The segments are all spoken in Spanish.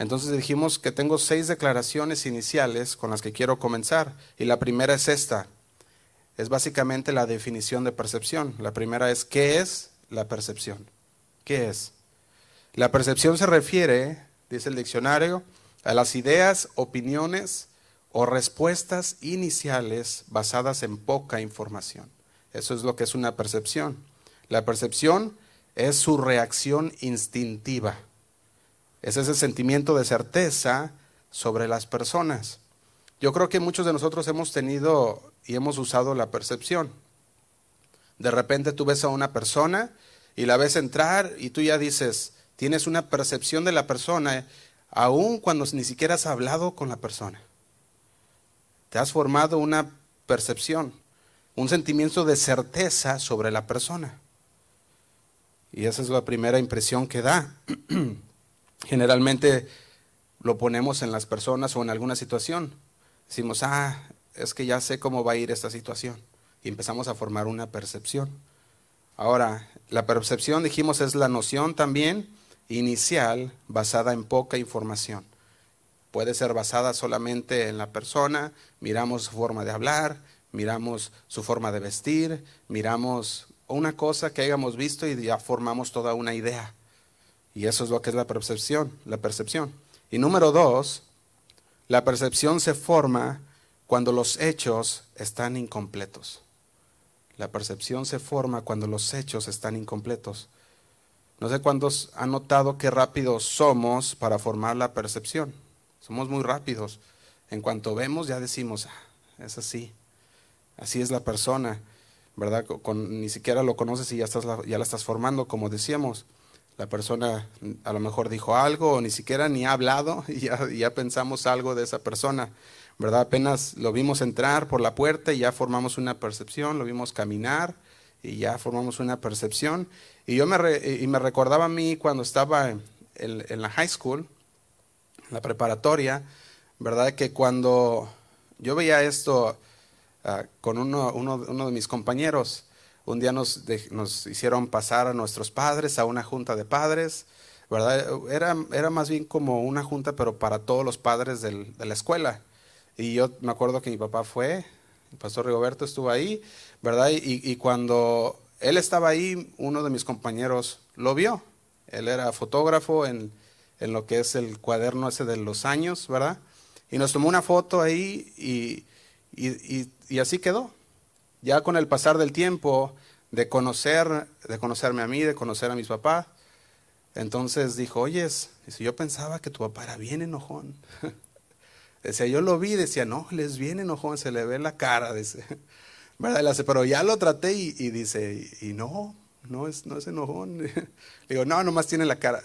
Entonces dijimos que tengo seis declaraciones iniciales con las que quiero comenzar. Y la primera es esta. Es básicamente la definición de percepción. La primera es, ¿qué es la percepción? ¿Qué es? La percepción se refiere, dice el diccionario, a las ideas, opiniones o respuestas iniciales basadas en poca información. Eso es lo que es una percepción. La percepción es su reacción instintiva. Es ese sentimiento de certeza sobre las personas. Yo creo que muchos de nosotros hemos tenido y hemos usado la percepción. De repente tú ves a una persona y la ves entrar y tú ya dices, tienes una percepción de la persona, aun cuando ni siquiera has hablado con la persona. Te has formado una percepción, un sentimiento de certeza sobre la persona. Y esa es la primera impresión que da. Generalmente lo ponemos en las personas o en alguna situación. Decimos, ah, es que ya sé cómo va a ir esta situación. Y empezamos a formar una percepción. Ahora, la percepción, dijimos, es la noción también inicial basada en poca información. Puede ser basada solamente en la persona, miramos su forma de hablar, miramos su forma de vestir, miramos una cosa que hayamos visto y ya formamos toda una idea. Y eso es lo que es la percepción, la percepción. Y número dos, la percepción se forma cuando los hechos están incompletos. La percepción se forma cuando los hechos están incompletos. No sé cuántos han notado qué rápidos somos para formar la percepción. Somos muy rápidos. En cuanto vemos ya decimos, ah, es así. Así es la persona, ¿verdad? Ni siquiera lo conoces y ya la estás formando, como decíamos la persona a lo mejor dijo algo o ni siquiera ni ha hablado y ya, pensamos algo de esa persona, ¿verdad? Apenas lo vimos entrar por la puerta y ya formamos una percepción, lo vimos caminar y ya formamos una percepción. Y yo me, y me recordaba a mí cuando estaba en, la high school, en la preparatoria, ¿verdad? Que cuando yo veía esto ah, con uno, uno, uno de mis compañeros, un día nos, hicieron pasar a nuestros padres a una junta de padres, ¿verdad? Era, era más bien como una junta, pero para todos los padres de la escuela. Y yo me acuerdo que mi papá fue, el pastor Rigoberto estuvo ahí, ¿verdad? Y, cuando él estaba ahí, uno de mis compañeros lo vio. Él era fotógrafo en, en lo que es el cuaderno ese de los años, ¿verdad? Y nos tomó una foto ahí y, y así quedó ya con el pasar del tiempo, de conocer, de conocerme a mí, de conocer a mis papás, entonces dijo, oyes, yo pensaba que tu papá era bien enojón. decía, yo lo vi, decía, no, él es bien enojón, se le ve la cara, dice. ¿verdad? Pero ya lo traté y, dice, y, no, no es, no es enojón. digo, no, nomás tiene la cara.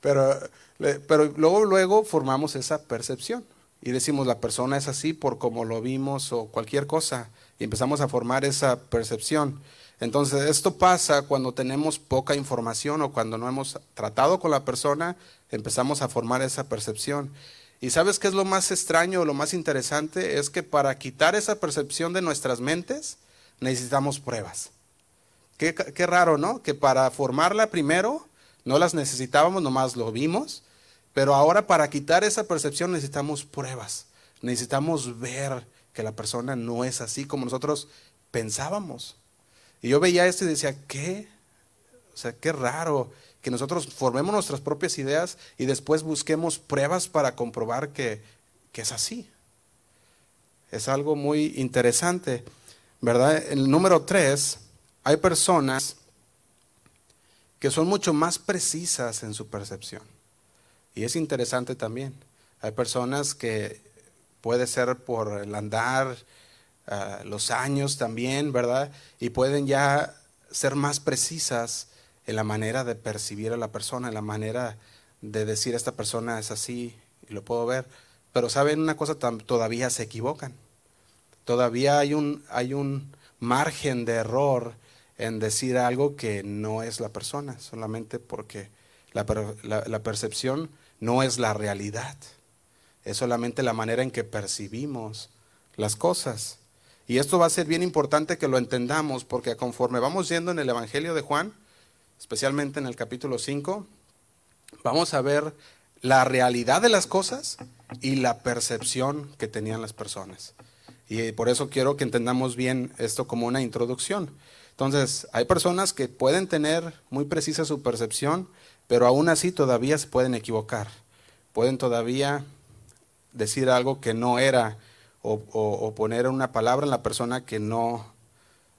pero, pero luego, luego formamos esa percepción y decimos la persona es así por como lo vimos o cualquier cosa y empezamos a formar esa percepción. Entonces esto pasa cuando tenemos poca información o cuando no hemos tratado con la persona, empezamos a formar esa percepción. Y sabes qué es lo más extraño o lo más interesante es que para quitar esa percepción de nuestras mentes necesitamos pruebas. Qué, qué raro, ¿no? Que para formarla primero no las necesitábamos, nomás lo vimos pero ahora para quitar esa percepción necesitamos pruebas, necesitamos ver que la persona no es así como nosotros pensábamos. Y yo veía esto y decía, ¿qué? O sea, qué raro que nosotros formemos nuestras propias ideas y después busquemos pruebas para comprobar que, que es así. Es algo muy interesante, ¿verdad? El número tres, hay personas que son mucho más precisas en su percepción. Y es interesante también. Hay personas que puede ser por el andar, ah, los años también, ¿verdad? Y pueden ya ser más precisas en la manera de percibir a la persona, en la manera de decir esta persona es así y lo puedo ver. Pero saben una cosa, todavía se equivocan. Todavía hay un, hay un margen de error en decir algo que no es la persona, solamente porque la, la percepción no es la realidad. Es solamente la manera en que percibimos las cosas. Y esto va a ser bien importante que lo entendamos porque conforme vamos yendo en el Evangelio de Juan, especialmente en el capítulo 5, vamos a ver la realidad de las cosas y la percepción que tenían las personas. Y por eso quiero que entendamos bien esto como una introducción. Entonces, hay personas que pueden tener muy precisa su percepción, pero aún así todavía se pueden equivocar. Pueden todavía decir algo que no era o, poner una palabra en la persona que no,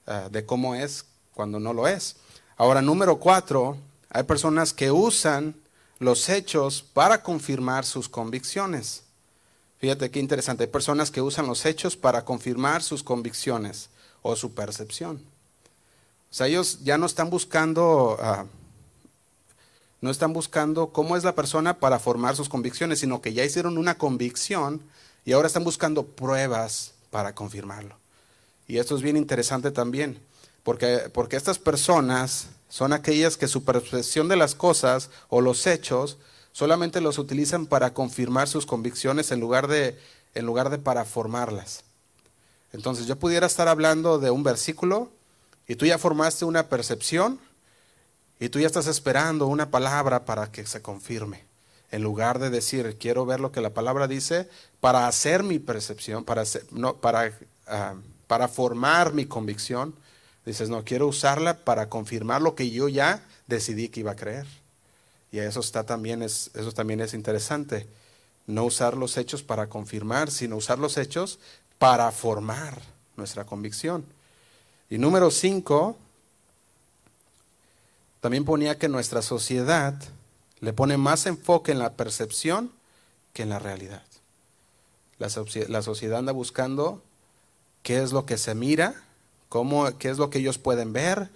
eh, de cómo es cuando no lo es. Ahora, número cuatro, hay personas que usan los hechos para confirmar sus convicciones. Fíjate qué interesante. Hay personas que usan los hechos para confirmar sus convicciones o su percepción. O sea, ellos ya no están buscando, ah, no están buscando cómo es la persona para formar sus convicciones, sino que ya hicieron una convicción y ahora están buscando pruebas para confirmarlo. Y esto es bien interesante también, porque, porque estas personas son aquellas que su percepción de las cosas o los hechos solamente los utilizan para confirmar sus convicciones en lugar de, en lugar de para formarlas. Entonces yo pudiera estar hablando de un versículo y tú ya formaste una percepción y tú ya estás esperando una palabra para que se confirme. En lugar de decir, quiero ver lo que la palabra dice para hacer mi percepción, para, no, ah, para formar mi convicción, dices, no, quiero usarla para confirmar lo que yo ya decidí que iba a creer. Y eso, está también es, eso también es interesante. No usar los hechos para confirmar, sino usar los hechos para formar nuestra convicción. Y número cinco, también ponía que nuestra sociedad le pone más enfoque en la percepción que en la realidad. La, sociedad anda buscando qué es lo que se mira, cómo, qué es lo que ellos pueden ver.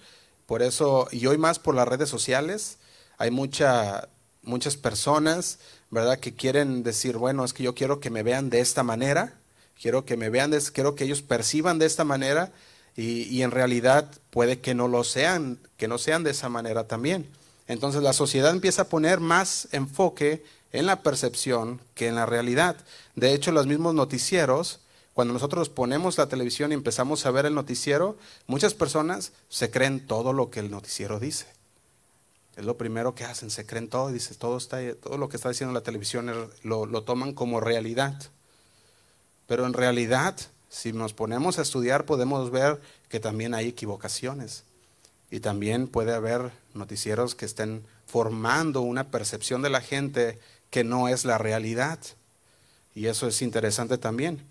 Por eso, y hoy más por las redes sociales, hay mucha, muchas personas, ¿verdad?, que quieren decir, bueno, es que yo quiero que me vean de esta manera, quiero que me vean, quiero que ellos perciban de esta manera, y, en realidad puede que no lo sean, que no sean de esa manera también. Entonces la sociedad empieza a poner más enfoque en la percepción que en la realidad. De hecho, los mismos noticieros, cuando nosotros ponemos la televisión y empezamos a ver el noticiero, muchas personas se creen todo lo que el noticiero dice. Es lo primero que hacen, se creen todo y dicen, todo, está, todo lo que está diciendo la televisión lo, lo toman como realidad. Pero en realidad, si nos ponemos a estudiar, podemos ver que también hay equivocaciones. Y también puede haber noticieros que estén formando una percepción de la gente que no es la realidad. Y eso es interesante también.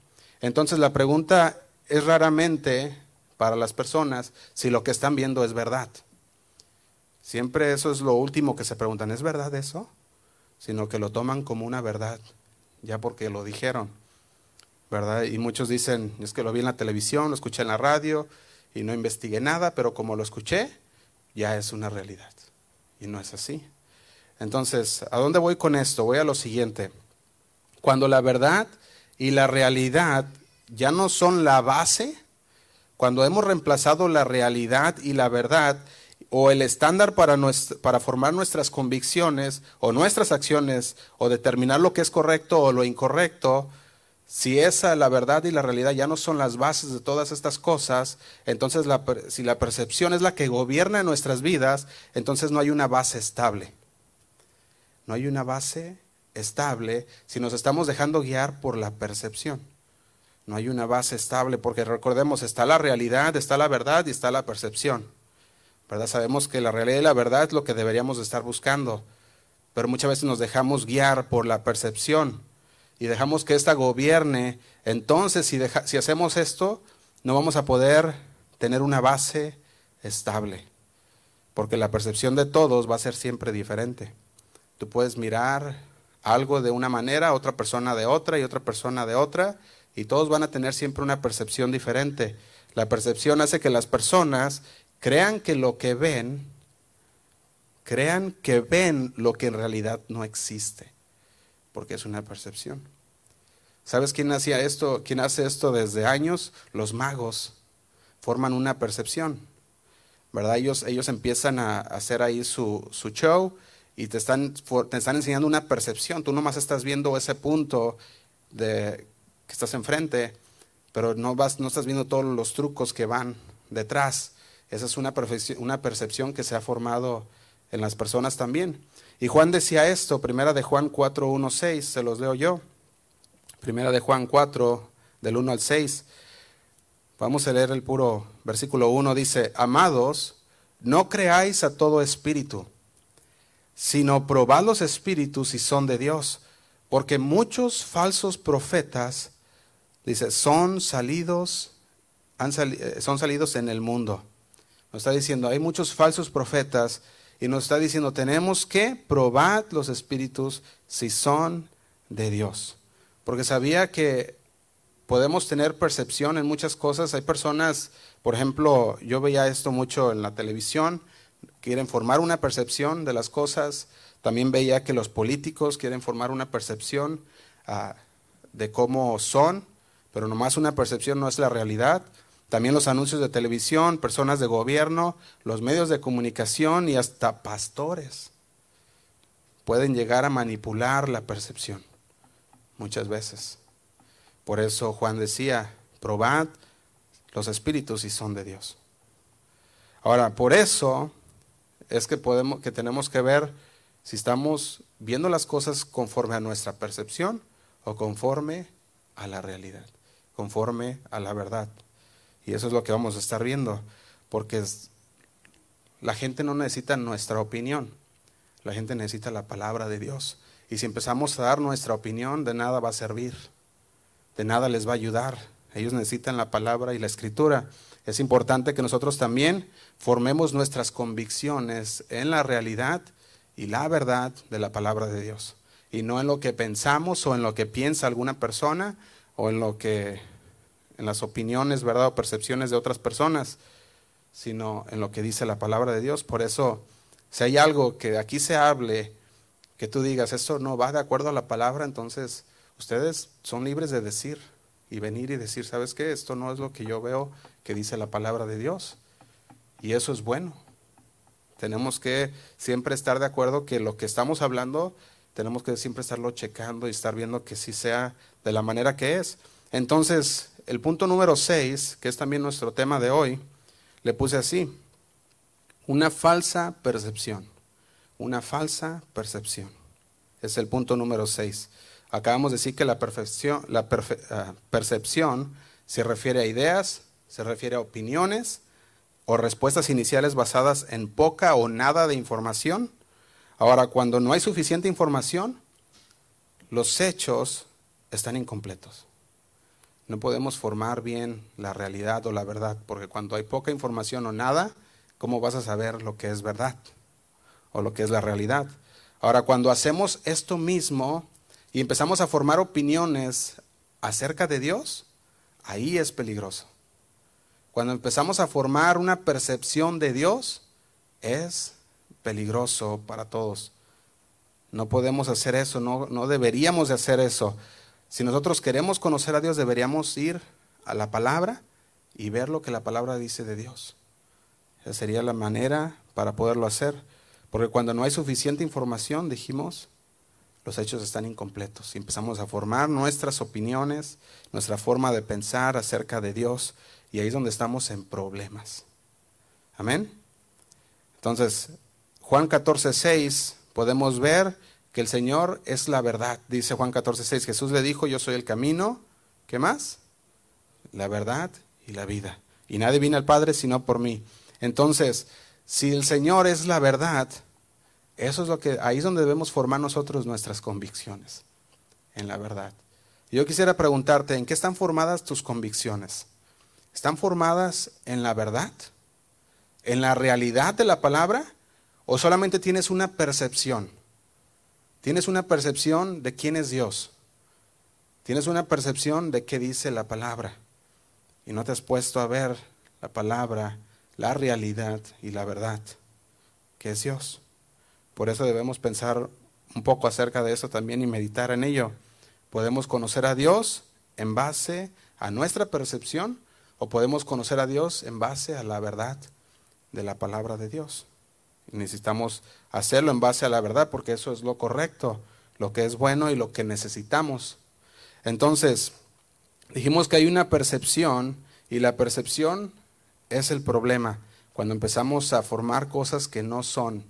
Entonces la pregunta es raramente para las personas si lo que están viendo es verdad. Siempre eso es lo último que se preguntan, ¿es verdad eso? Sino que lo toman como una verdad, ya porque lo dijeron, Y muchos dicen, es que lo vi en la televisión, lo escuché en la radio y no investigué nada, pero como lo escuché, ya es una realidad. Y no es así. Entonces, ¿a dónde voy con esto? Voy a lo siguiente. Cuando la verdad y la realidad ya no son la base, cuando hemos reemplazado la realidad y la verdad o el estándar para, para formar nuestras convicciones o nuestras acciones o determinar lo que es correcto o lo incorrecto, si esa, la verdad y la realidad ya no son las bases de todas estas cosas, entonces si la percepción es la que gobierna nuestras vidas, entonces no hay una base estable. No hay una base estable si nos estamos dejando guiar por la percepción. No hay una base estable porque recordemos, está la realidad, está la verdad y está la percepción. ¿verdad? Sabemos que la realidad y la verdad es lo que deberíamos estar buscando, pero muchas veces nos dejamos guiar por la percepción y dejamos que ésta gobierne. Entonces, si, si hacemos esto, no vamos a poder tener una base estable, porque la percepción de todos va a ser siempre diferente. Tú puedes mirar algo de una manera, otra persona de otra y otra persona de otra, y todos van a tener siempre una percepción diferente. La percepción hace que las personas crean que lo que ven, crean que ven lo que en realidad no existe, porque es una percepción. ¿Sabes quién hacía esto? ¿Quién hace esto desde años? Los magos forman una percepción, ¿verdad? Ellos, ellos empiezan a hacer ahí su, su show y te están, te están enseñando una percepción. Tú nomás estás viendo ese punto de que estás enfrente, pero no, vas, no estás viendo todos los trucos que van detrás. Esa es una, una percepción que se ha formado en las personas también. Y Juan decía esto, primera de Juan 4, 1, 6, se los leo yo. Primera de Juan 4, del 1 al 6. Vamos a leer el puro versículo 1. Dice, amados, no creáis a todo espíritu, sino probad los espíritus si son de Dios, porque muchos falsos profetas, dice, son salidos, han eh, son salidos en el mundo. Nos está diciendo, hay muchos falsos profetas y nos está diciendo, tenemos que probar los espíritus si son de Dios. Porque sabía que podemos tener percepción en muchas cosas. Hay personas, por ejemplo, yo veía esto mucho en la televisión, quieren formar una percepción de las cosas. También veía que los políticos quieren formar una percepción ah, de cómo son, pero nomás una percepción no es la realidad. También los anuncios de televisión, personas de gobierno, los medios de comunicación y hasta pastores pueden llegar a manipular la percepción muchas veces. Por eso Juan decía, probad los espíritus si son de Dios. Ahora, por eso es que podemos que tenemos que ver si estamos viendo las cosas conforme a nuestra percepción o conforme a la realidad, conforme a la verdad. Y eso es lo que vamos a estar viendo, porque la gente no necesita nuestra opinión, la gente necesita la palabra de Dios. Y si empezamos a dar nuestra opinión, de nada va a servir, de nada les va a ayudar. Ellos necesitan la palabra y la escritura. Es importante que nosotros también formemos nuestras convicciones en la realidad y la verdad de la palabra de Dios. Y no en lo que pensamos o en lo que piensa alguna persona o en lo que en las opiniones, ¿verdad? o percepciones de otras personas, sino en lo que dice la palabra de Dios. Por eso, si hay algo que aquí se hable, que tú digas, eso no va de acuerdo a la palabra, entonces ustedes son libres de decir y venir y decir, ¿sabes qué? Esto no es lo que yo veo que dice la palabra de Dios. Y eso es bueno. Tenemos que siempre estar de acuerdo que lo que estamos hablando, tenemos que siempre estarlo checando y estar viendo que sí sea de la manera que es. Entonces, el punto número 6, que es también nuestro tema de hoy, le puse así, una falsa percepción, una falsa percepción. Es el punto número 6. Acabamos de decir que la, la ah, percepción se refiere a ideas, se refiere a opiniones o respuestas iniciales basadas en poca o nada de información. Ahora, cuando no hay suficiente información, los hechos están incompletos no podemos formar bien la realidad o la verdad, porque cuando hay poca información o nada, ¿cómo vas a saber lo que es verdad o lo que es la realidad? Ahora, cuando hacemos esto mismo y empezamos a formar opiniones acerca de Dios, ahí es peligroso. Cuando empezamos a formar una percepción de Dios, es peligroso para todos. No podemos hacer eso, no, no deberíamos de hacer eso. Si nosotros queremos conocer a Dios, deberíamos ir a la palabra y ver lo que la palabra dice de Dios. Esa sería la manera para poderlo hacer. Porque cuando no hay suficiente información, dijimos, los hechos están incompletos. Y empezamos a formar nuestras opiniones, nuestra forma de pensar acerca de Dios. Y ahí es donde estamos en problemas. Amén. Entonces, Juan 14, 6, podemos ver que el Señor es la verdad. Dice Juan 14, 6, Jesús le dijo, yo soy el camino, ¿qué más? La verdad y la vida. Y nadie viene al Padre sino por mí. Entonces, si el Señor es la verdad, eso es lo que, ahí es donde debemos formar nosotros nuestras convicciones, en la verdad. Yo quisiera preguntarte, ¿en qué están formadas tus convicciones? ¿Están formadas en la verdad? ¿En la realidad de la palabra? ¿O solamente tienes una percepción? Tienes una percepción de quién es Dios. Tienes una percepción de qué dice la palabra. Y no te has puesto a ver la palabra, la realidad y la verdad, que es Dios. Por eso debemos pensar un poco acerca de eso también y meditar en ello. Podemos conocer a Dios en base a nuestra percepción o podemos conocer a Dios en base a la verdad de la palabra de Dios. Necesitamos hacerlo en base a la verdad porque eso es lo correcto, lo que es bueno y lo que necesitamos. Entonces, dijimos que hay una percepción y la percepción es el problema cuando empezamos a formar cosas que no son,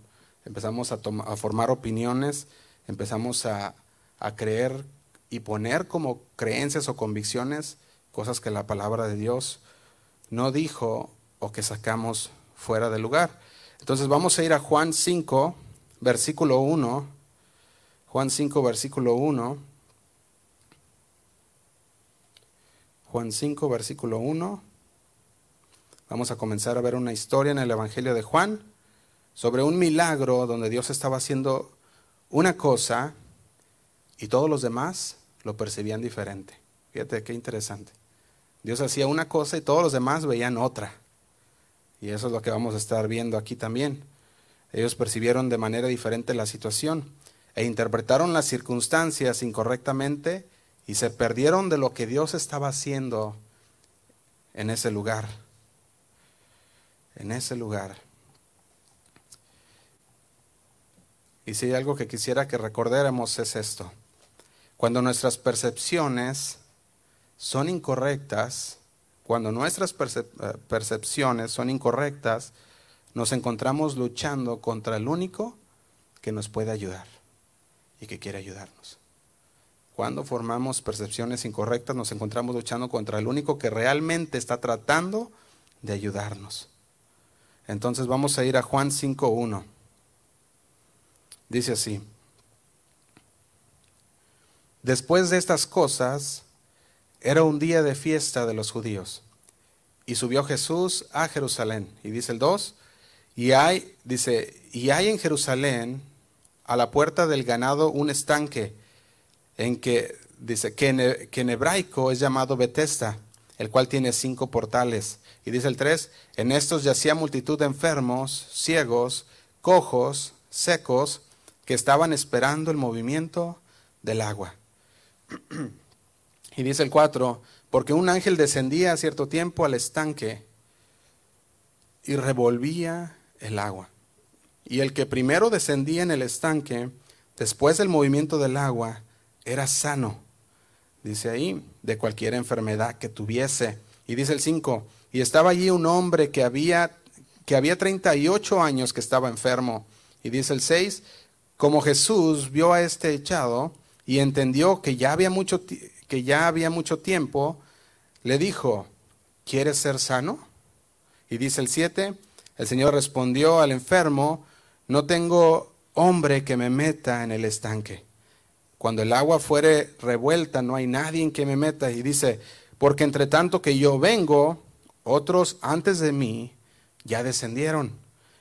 empezamos a, a formar opiniones, empezamos a, a creer y poner como creencias o convicciones cosas que la palabra de Dios no dijo o que sacamos fuera del lugar. Entonces vamos a ir a Juan 5, versículo 1. Juan 5, versículo 1. Juan 5, versículo 1. Vamos a comenzar a ver una historia en el Evangelio de Juan sobre un milagro donde Dios estaba haciendo una cosa y todos los demás lo percibían diferente. Fíjate qué interesante. Dios hacía una cosa y todos los demás veían otra. Y eso es lo que vamos a estar viendo aquí también. Ellos percibieron de manera diferente la situación e interpretaron las circunstancias incorrectamente y se perdieron de lo que Dios estaba haciendo en ese lugar. En ese lugar. Y si hay algo que quisiera que recordáramos es esto. Cuando nuestras percepciones son incorrectas, cuando nuestras eh, percepciones son incorrectas, nos encontramos luchando contra el único que nos puede ayudar y que quiere ayudarnos. Cuando formamos percepciones incorrectas, nos encontramos luchando contra el único que realmente está tratando de ayudarnos. Entonces vamos a ir a Juan 5.1. Dice así. Después de estas cosas, era un día de fiesta de los judíos. Y subió Jesús a Jerusalén. Y dice el 2, y hay, dice, y hay en Jerusalén, a la puerta del ganado, un estanque, en que, dice, que en, hebraico es llamado Betesda, el cual tiene cinco portales. Y dice el 3, en estos yacía multitud de enfermos, ciegos, cojos, secos, que estaban esperando el movimiento del agua. Y dice el 4, porque un ángel descendía a cierto tiempo al estanque y revolvía el agua. Y el que primero descendía en el estanque, después del movimiento del agua, era sano. Dice ahí, de cualquier enfermedad que tuviese. Y dice el 5, y estaba allí un hombre que había, que había 38 años que estaba enfermo. Y dice el 6, como Jesús vio a este echado y entendió que ya había mucho, que ya había mucho tiempo, le dijo, ¿quieres ser sano? Y dice el 7, el Señor respondió al enfermo, no tengo hombre que me meta en el estanque. Cuando el agua fuere revuelta, no hay nadie en que me meta. Y dice, porque entre tanto que yo vengo, otros antes de mí ya descendieron.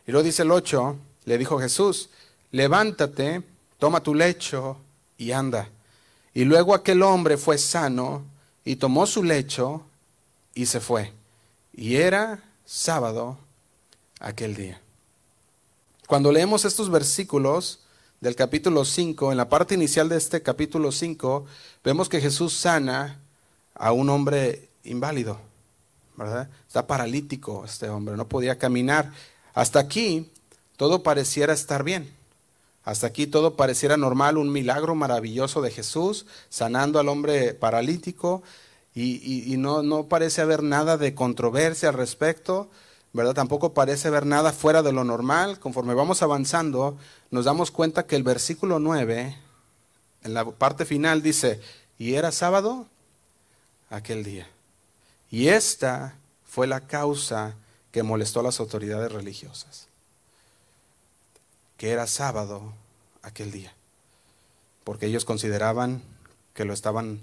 Y luego dice el 8, le dijo Jesús, levántate, toma tu lecho y anda. Y luego aquel hombre fue sano y tomó su lecho y se fue. Y era sábado aquel día. Cuando leemos estos versículos del capítulo 5, en la parte inicial de este capítulo 5, vemos que Jesús sana a un hombre inválido, ¿verdad? Está paralítico este hombre, no podía caminar. Hasta aquí todo pareciera estar bien. Hasta aquí todo pareciera normal, un milagro maravilloso de Jesús sanando al hombre paralítico y, no, no, parece haber nada de controversia al respecto, ¿verdad? Tampoco parece haber nada fuera de lo normal. Conforme vamos avanzando, nos damos cuenta que el versículo 9, en la parte final, dice, y era sábado aquel día. Y esta fue la causa que molestó a las autoridades religiosas que era sábado aquel día, porque ellos consideraban que lo estaban,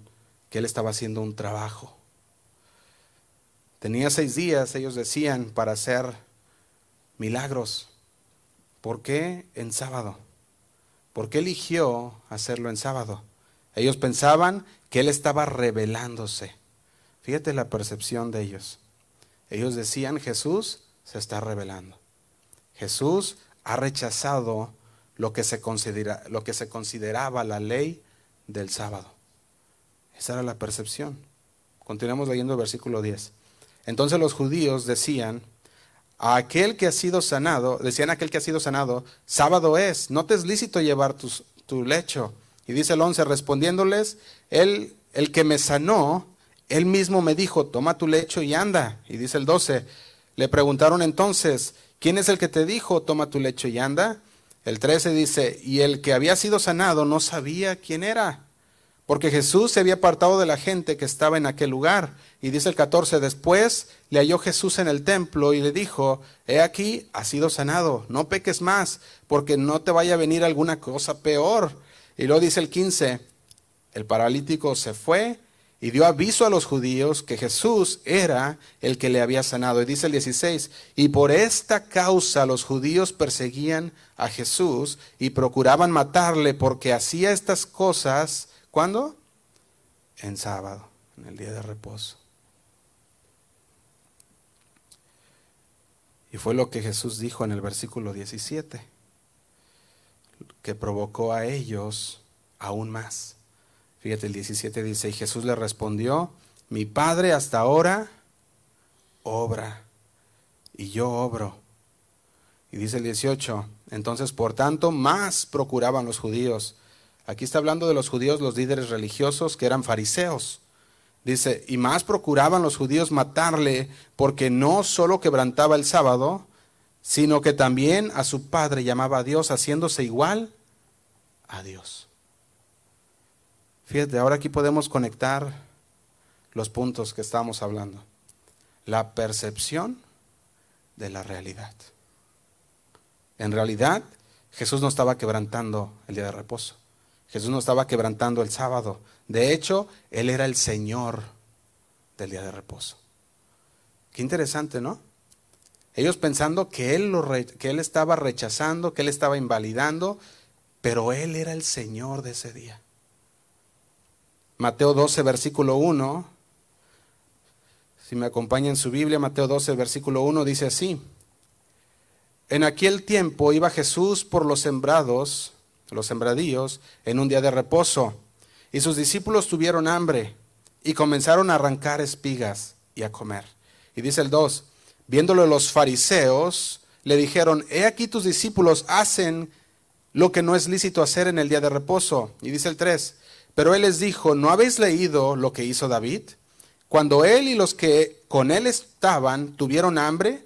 que él estaba haciendo un trabajo. Tenía seis días, ellos decían, para hacer milagros. ¿Por qué en sábado? ¿Por qué eligió hacerlo en sábado? Ellos pensaban que él estaba revelándose. Fíjate la percepción de ellos. Ellos decían, Jesús se está revelando. Jesús ha rechazado lo que se, considera, lo que se consideraba la ley del sábado. Esa era la percepción. Continuamos leyendo el versículo 10. Entonces los judíos decían, a aquel que ha sido sanado, decían a aquel que ha sido sanado, sábado es, no te es lícito llevar tu, tu lecho. Y dice el 11, respondiéndoles, él, el que me sanó, él mismo me dijo, toma tu lecho y anda. Y dice el 12, le preguntaron entonces, ¿quién es el que te dijo, toma tu lecho y anda? El 13 dice, y el que había sido sanado no sabía quién era, porque Jesús se había apartado de la gente que estaba en aquel lugar. Y dice el 14, después le halló Jesús en el templo y le dijo, he aquí, has sido sanado, no peques más, porque no te vaya a venir alguna cosa peor. Y luego dice el 15, el paralítico se fue y dio aviso a los judíos que Jesús era el que le había sanado. Y dice el 16, y por esta causa los judíos perseguían a Jesús y procuraban matarle porque hacía estas cosas, ¿cuándo? En sábado, en el día de reposo. Y fue lo que Jesús dijo en el versículo 17, que provocó a ellos aún más. Fíjate, el 17 dice, y Jesús le respondió, mi Padre hasta ahora obra, y yo obro. Y dice el 18, entonces por tanto más procuraban los judíos. Aquí está hablando de los judíos, los líderes religiosos que eran fariseos. Dice, y más procuraban los judíos matarle porque no solo quebrantaba el sábado, sino que también a su padre llamaba a Dios, haciéndose igual a Dios. Fíjate, ahora aquí podemos conectar los puntos que estamos hablando. La percepción de la realidad. En realidad, Jesús no estaba quebrantando el día de reposo. Jesús no estaba quebrantando el sábado. De hecho, Él era el Señor del día de reposo. Qué interesante, ¿no? Ellos pensando que él, lo que él estaba rechazando, que Él estaba invalidando, pero Él era el Señor de ese día. Mateo 12, versículo 1. Si me acompaña en su Biblia, Mateo 12, versículo 1 dice así. En aquel tiempo iba Jesús por los sembrados, los sembradíos, en un día de reposo, y sus discípulos tuvieron hambre y comenzaron a arrancar espigas y a comer. Y dice el 2, viéndolo los fariseos, le dijeron, he aquí tus discípulos hacen lo que no es lícito hacer en el día de reposo. Y dice el 3, pero él les dijo, ¿no habéis leído lo que hizo David? Cuando él y los que con él estaban tuvieron hambre,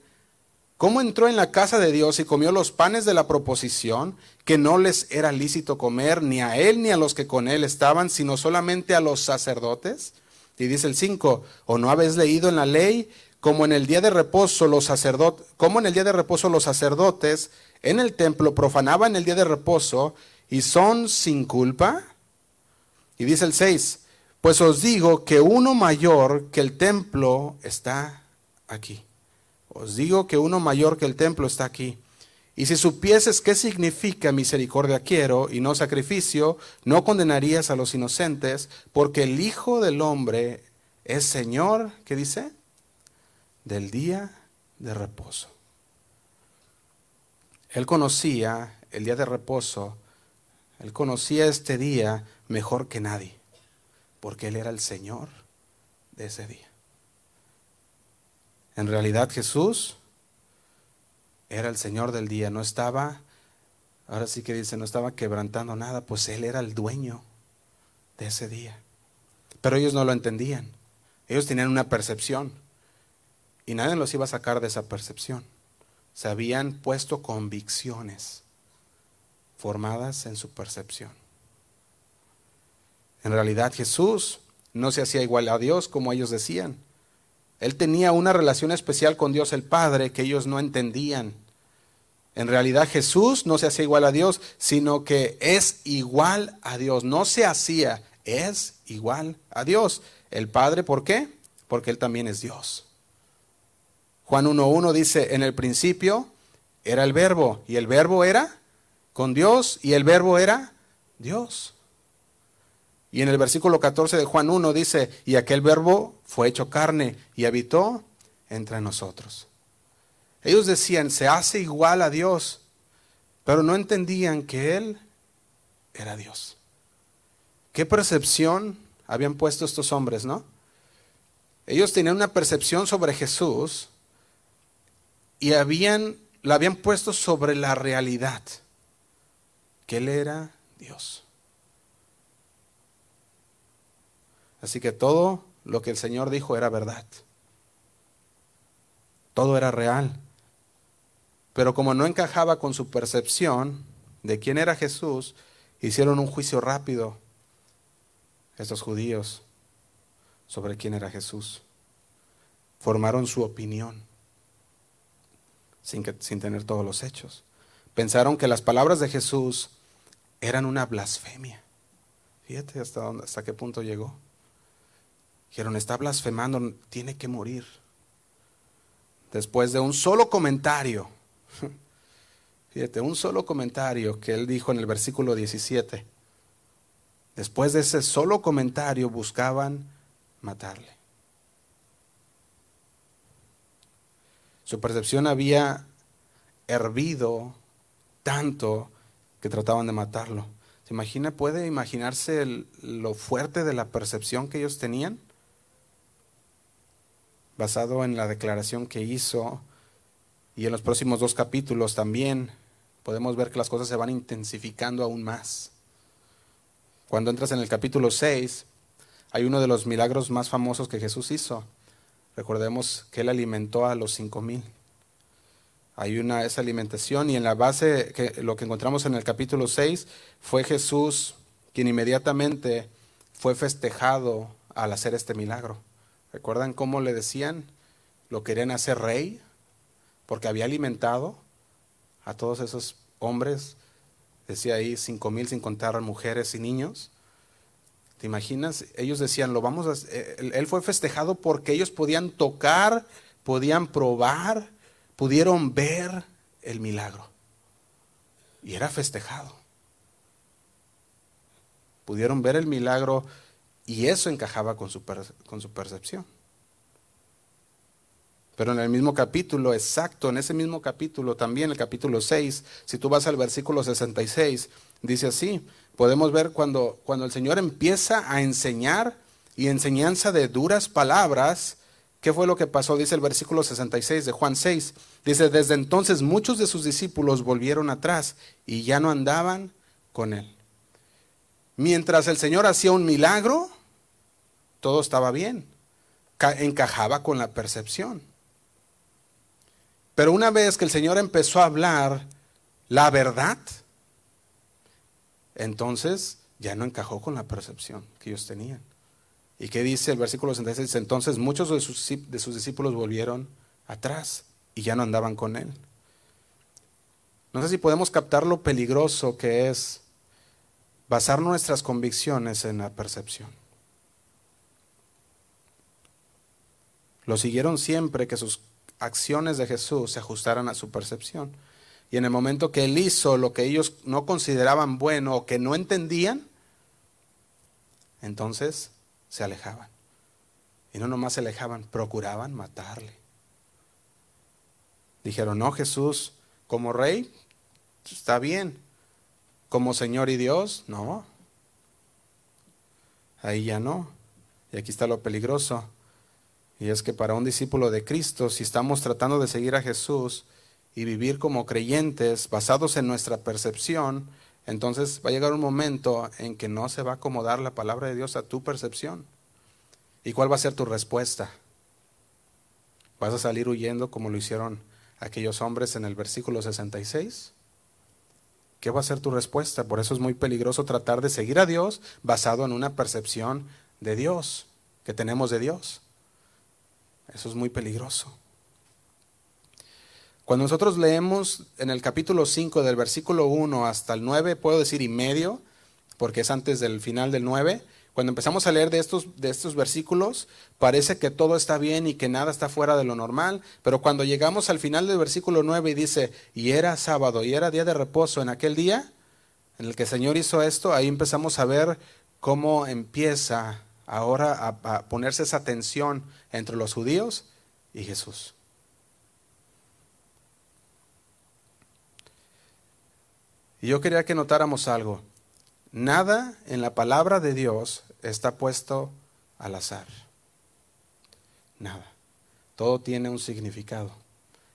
¿cómo entró en la casa de Dios y comió los panes de la proposición, que no les era lícito comer ni a él ni a los que con él estaban, sino solamente a los sacerdotes? Y dice el 5, ¿o no habéis leído en la ley como en el día de reposo los sacerdotes, como en el día de reposo los sacerdotes en el templo profanaban el día de reposo y son sin culpa? Y dice el 6, pues os digo que uno mayor que el templo está aquí. Os digo que uno mayor que el templo está aquí. Y si supieses qué significa misericordia quiero y no sacrificio, no condenarías a los inocentes, porque el Hijo del Hombre es Señor, ¿qué dice? Del día de reposo. Él conocía el día de reposo, él conocía este día mejor que nadie, porque Él era el Señor de ese día. En realidad Jesús era el Señor del día, no estaba, ahora sí que dice, no estaba quebrantando nada, pues Él era el dueño de ese día. Pero ellos no lo entendían, ellos tenían una percepción y nadie los iba a sacar de esa percepción. Se habían puesto convicciones formadas en su percepción. En realidad Jesús no se hacía igual a Dios como ellos decían. Él tenía una relación especial con Dios el Padre que ellos no entendían. En realidad Jesús no se hacía igual a Dios, sino que es igual a Dios. No se hacía, es igual a Dios. El Padre, ¿por qué? Porque Él también es Dios. Juan 1.1 dice, en el principio era el verbo, y el verbo era con Dios, y el verbo era Dios. Y en el versículo 14 de Juan 1 dice, y aquel verbo fue hecho carne y habitó entre nosotros. Ellos decían, se hace igual a Dios, pero no entendían que Él era Dios. ¿Qué percepción habían puesto estos hombres, no? Ellos tenían una percepción sobre Jesús y habían, la habían puesto sobre la realidad, que Él era Dios. Así que todo lo que el Señor dijo era verdad. Todo era real. Pero como no encajaba con su percepción, de quién era Jesús, hicieron un juicio rápido, estos judíos, sobre quién era Jesús. Formaron su opinión sin, que, sin tener todos los hechos. Pensaron que las palabras de Jesús eran una blasfemia. Fíjate hasta, dónde, hasta qué punto llegó. Dijeron, está blasfemando, tiene que morir. Después de un solo comentario, fíjate, un solo comentario que él dijo en el versículo 17. Después de ese solo comentario buscaban matarle. Su percepción había hervido tanto que trataban de matarlo. ¿Se imagina? ¿Puede imaginarse lo fuerte de la percepción que ellos tenían? Basado en la declaración que hizo y en los próximos dos capítulos también podemos ver que las cosas se van intensificando aún más. Cuando entras en el capítulo 6, hay uno de los milagros más famosos que Jesús hizo. Recordemos que él alimentó a los cinco mil. Hay una esa alimentación y en la base que lo que encontramos en el capítulo 6 fue Jesús quien inmediatamente fue festejado al hacer este milagro. ¿Recuerdan cómo le decían? Lo querían hacer rey porque había alimentado a todos esos hombres, decía ahí cinco mil sin contar mujeres y niños. ¿Te imaginas? Ellos decían, lo vamos a... Eh, él fue festejado porque ellos podían tocar, podían probar, pudieron ver el milagro. Y era festejado. Pudieron ver el milagro y eso encajaba con su, con su percepción. Pero en el mismo capítulo, exacto, en ese mismo capítulo, también el capítulo 6, si tú vas al versículo 66, dice así, podemos ver cuando, cuando el Señor empieza a enseñar y enseñanza de duras palabras, ¿qué fue lo que pasó? Dice el versículo 66 de Juan 6. Dice, desde entonces muchos de sus discípulos volvieron atrás y ya no andaban con él. Mientras el Señor hacía un milagro, todo estaba bien, encajaba con la percepción. Pero una vez que el Señor empezó a hablar la verdad, entonces ya no encajó con la percepción que ellos tenían. ¿Y qué dice el versículo 66? Entonces muchos de sus, de sus discípulos volvieron atrás y ya no andaban con él. No sé si podemos captar lo peligroso que es basar nuestras convicciones en la percepción. Lo siguieron siempre que sus acciones de Jesús se ajustaran a su percepción. Y en el momento que él hizo lo que ellos no consideraban bueno o que no entendían, entonces se alejaban. Y no nomás se alejaban, procuraban matarle. Dijeron, no, Jesús, como rey, está bien. Como Señor y Dios, no. Ahí ya no. Y aquí está lo peligroso. Y es que para un discípulo de Cristo, si estamos tratando de seguir a Jesús, y vivir como creyentes basados en nuestra percepción, entonces va a llegar un momento en que no se va a acomodar la palabra de Dios a tu percepción. ¿Y cuál va a ser tu respuesta? ¿Vas a salir huyendo como lo hicieron aquellos hombres en el versículo 66? ¿Qué va a ser tu respuesta? Por eso es muy peligroso tratar de seguir a Dios basado en una percepción de Dios, que tenemos de Dios. Eso es muy peligroso. Cuando nosotros leemos en el capítulo 5 del versículo 1 hasta el 9, puedo decir y medio, porque es antes del final del 9, cuando empezamos a leer de estos, de estos versículos, parece que todo está bien y que nada está fuera de lo normal, pero cuando llegamos al final del versículo 9 y dice, y era sábado y era día de reposo en aquel día en el que el Señor hizo esto, ahí empezamos a ver cómo empieza ahora a, a ponerse esa tensión entre los judíos y Jesús. Y yo quería que notáramos algo. Nada en la palabra de Dios está puesto al azar. Nada. Todo tiene un significado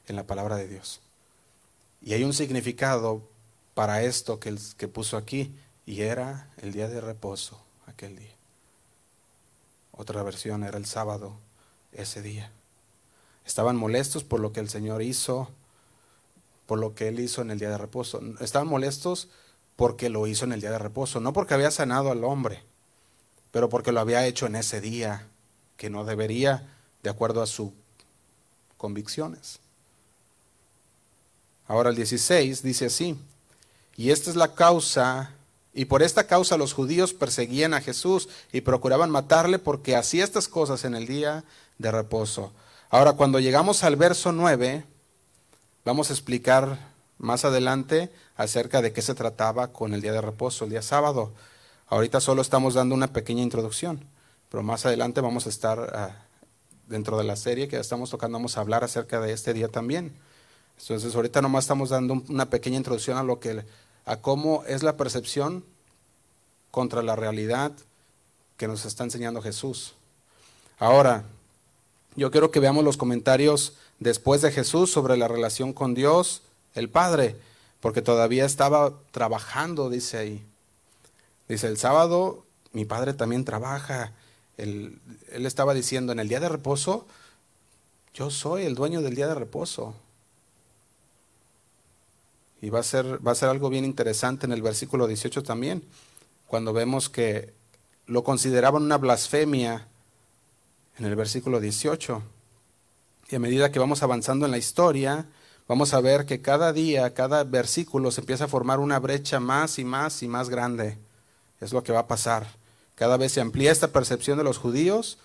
en la palabra de Dios. Y hay un significado para esto que, que puso aquí, y era el día de reposo, aquel día. Otra versión era el sábado, ese día. Estaban molestos por lo que el Señor hizo, por lo que él hizo en el día de reposo. Estaban molestos porque lo hizo en el día de reposo, no porque había sanado al hombre, pero porque lo había hecho en ese día, que no debería, de acuerdo a sus convicciones. Ahora el 16 dice así, y esta es la causa, y por esta causa los judíos perseguían a Jesús y procuraban matarle porque hacía estas cosas en el día de reposo. Ahora cuando llegamos al verso 9, vamos a explicar más adelante acerca de qué se trataba con el día de reposo, el día sábado. Ahorita solo estamos dando una pequeña introducción, pero más adelante vamos a estar ah, dentro de la serie que estamos tocando, vamos a hablar acerca de este día también. Entonces ahorita nomás estamos dando una pequeña introducción a lo que a cómo es la percepción contra la realidad que nos está enseñando Jesús. Ahora, yo quiero que veamos los comentarios después de Jesús sobre la relación con Dios, el Padre, porque todavía estaba trabajando, dice ahí. Dice, el sábado mi Padre también trabaja. Él, él estaba diciendo, en el día de reposo, yo soy el dueño del día de reposo. Y va a ser, va a ser algo bien interesante en el versículo 18 también, cuando vemos que lo consideraban una blasfemia en el versículo 18. Y a medida que vamos avanzando en la historia, vamos a ver que cada día, cada versículo se empieza a formar una brecha más y más y más grande. Es lo que va a pasar. Cada vez se amplía esta percepción de los judíos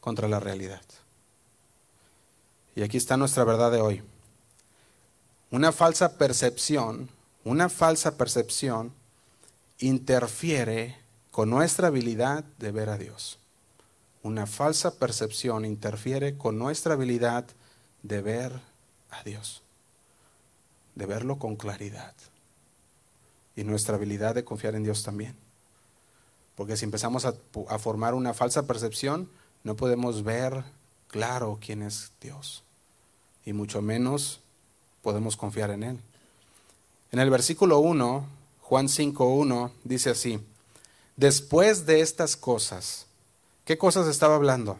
contra la realidad. Y aquí está nuestra verdad de hoy. Una falsa percepción, una falsa percepción interfiere con nuestra habilidad de ver a Dios. Una falsa percepción interfiere con nuestra habilidad de ver a Dios, de verlo con claridad y nuestra habilidad de confiar en Dios también. Porque si empezamos a, formar una falsa percepción, no podemos ver claro quién es Dios y mucho menos podemos confiar en Él. En el versículo 1, Juan 5.1, dice así, después de estas cosas, ¿Qué cosas estaba hablando?